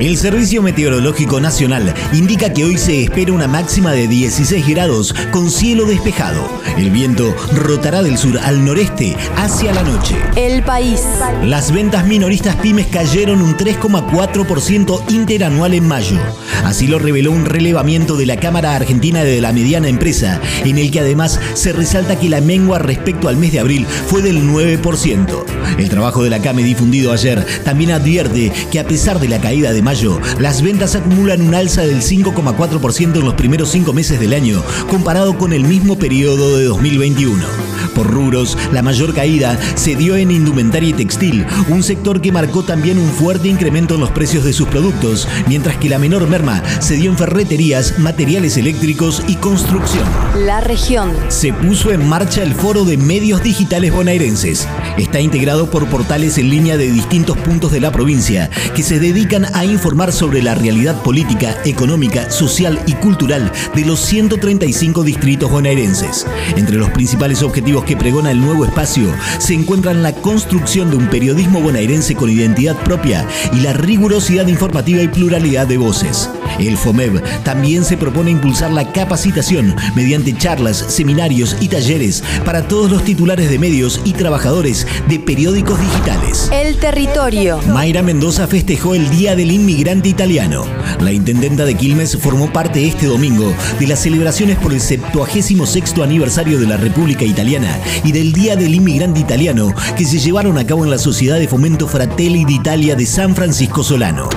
El Servicio Meteorológico Nacional indica que hoy se espera una máxima de 16 grados con cielo despejado. El viento rotará del sur al noreste hacia la noche. El país. Las ventas minoristas pymes cayeron un 3,4% interanual en mayo. Así lo reveló un relevamiento de la Cámara Argentina de la Mediana Empresa, en el que además se resalta que la mengua respecto al mes de abril fue del 9%. El trabajo de la CAME difundido ayer también advierte que a pesar de la caída de mayo, las ventas acumulan un alza del 5,4% en los primeros cinco meses del año, comparado con el mismo periodo de 2021. Por rubros, la mayor caída se dio en indumentaria y textil, un sector que marcó también un fuerte incremento en los precios de sus productos, mientras que la menor merma se dio en ferreterías, materiales eléctricos y construcción. La región. Se puso en marcha el Foro de Medios Digitales Bonaerenses. Está integrado por portales en línea de distintos puntos de la provincia que se dedican a informar sobre la realidad política, económica, social y cultural de los 135 distritos bonaerenses. Entre los principales objetivos que pregona el nuevo espacio se encuentran la construcción de un periodismo bonaerense con identidad propia y la rigurosidad informativa y pluralidad de voces. El FOMEB también se propone impulsar la capacitación mediante charlas, seminarios y talleres para todos los titulares de medios y trabajadores de periódicos digitales. El territorio. Mayra Mendoza festejó el Día del Inmigrante Italiano. La intendenta de Quilmes formó parte este domingo de las celebraciones por el 76 aniversario de la República Italiana y del Día del Inmigrante Italiano que se llevaron a cabo en la Sociedad de Fomento Fratelli d'Italia de San Francisco Solano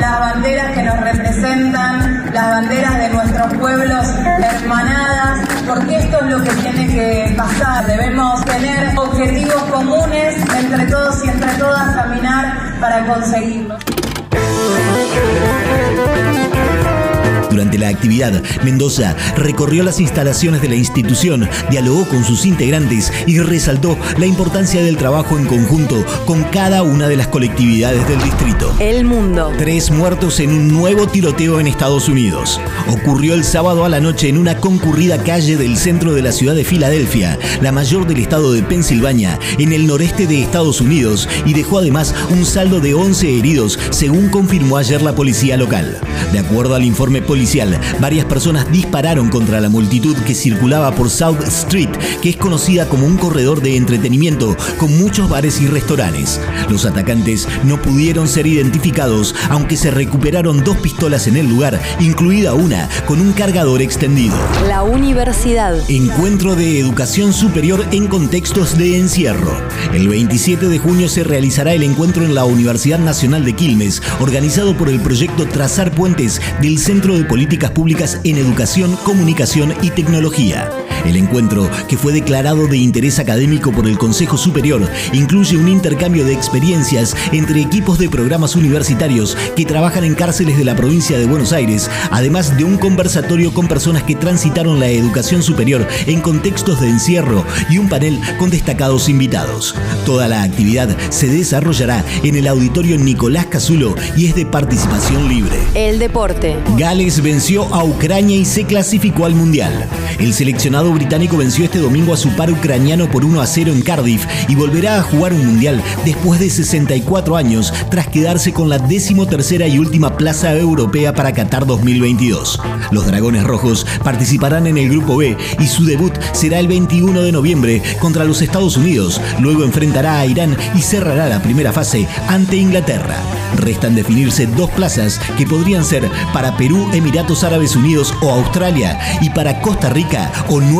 las banderas que nos representan, las banderas de nuestros pueblos hermanadas, porque esto es lo que tiene que pasar. Debemos tener objetivos comunes entre todos y entre todas, caminar para conseguirlos. Durante la actividad, Mendoza recorrió las instalaciones de la institución, dialogó con sus integrantes y resaltó la importancia del trabajo en conjunto con cada una de las colectividades del distrito. El mundo. Tres muertos en un nuevo tiroteo en Estados Unidos. Ocurrió el sábado a la noche en una concurrida calle del centro de la ciudad de Filadelfia, la mayor del estado de Pensilvania, en el noreste de Estados Unidos, y dejó además un saldo de 11 heridos, según confirmó ayer la policía local. De acuerdo al informe policial, varias personas dispararon contra la multitud que circulaba por South Street, que es conocida como un corredor de entretenimiento con muchos bares y restaurantes. Los atacantes no pudieron ser identificados, aunque se recuperaron dos pistolas en el lugar, incluida una con un cargador extendido. La universidad. Encuentro de educación superior en contextos de encierro. El 27 de junio se realizará el encuentro en la Universidad Nacional de Quilmes, organizado por el proyecto Trazar Puentes del Centro de Políticas Públicas en Educación, Comunicación y Tecnología. El encuentro, que fue declarado de interés académico por el Consejo Superior, incluye un intercambio de experiencias entre equipos de programas universitarios que trabajan en cárceles de la provincia de Buenos Aires, además de un conversatorio con personas que transitaron la educación superior en contextos de encierro y un panel con destacados invitados. Toda la actividad se desarrollará en el auditorio Nicolás Casulo y es de participación libre. El deporte. Gales venció a Ucrania y se clasificó al Mundial. El seleccionado británico venció este domingo a su par ucraniano por 1 a 0 en Cardiff y volverá a jugar un Mundial después de 64 años tras quedarse con la decimotercera y última plaza europea para Qatar 2022. Los Dragones Rojos participarán en el Grupo B y su debut será el 21 de noviembre contra los Estados Unidos. Luego enfrentará a Irán y cerrará la primera fase ante Inglaterra. Restan definirse dos plazas que podrían ser para Perú, Emiratos Árabes Unidos o Australia y para Costa Rica o Nueva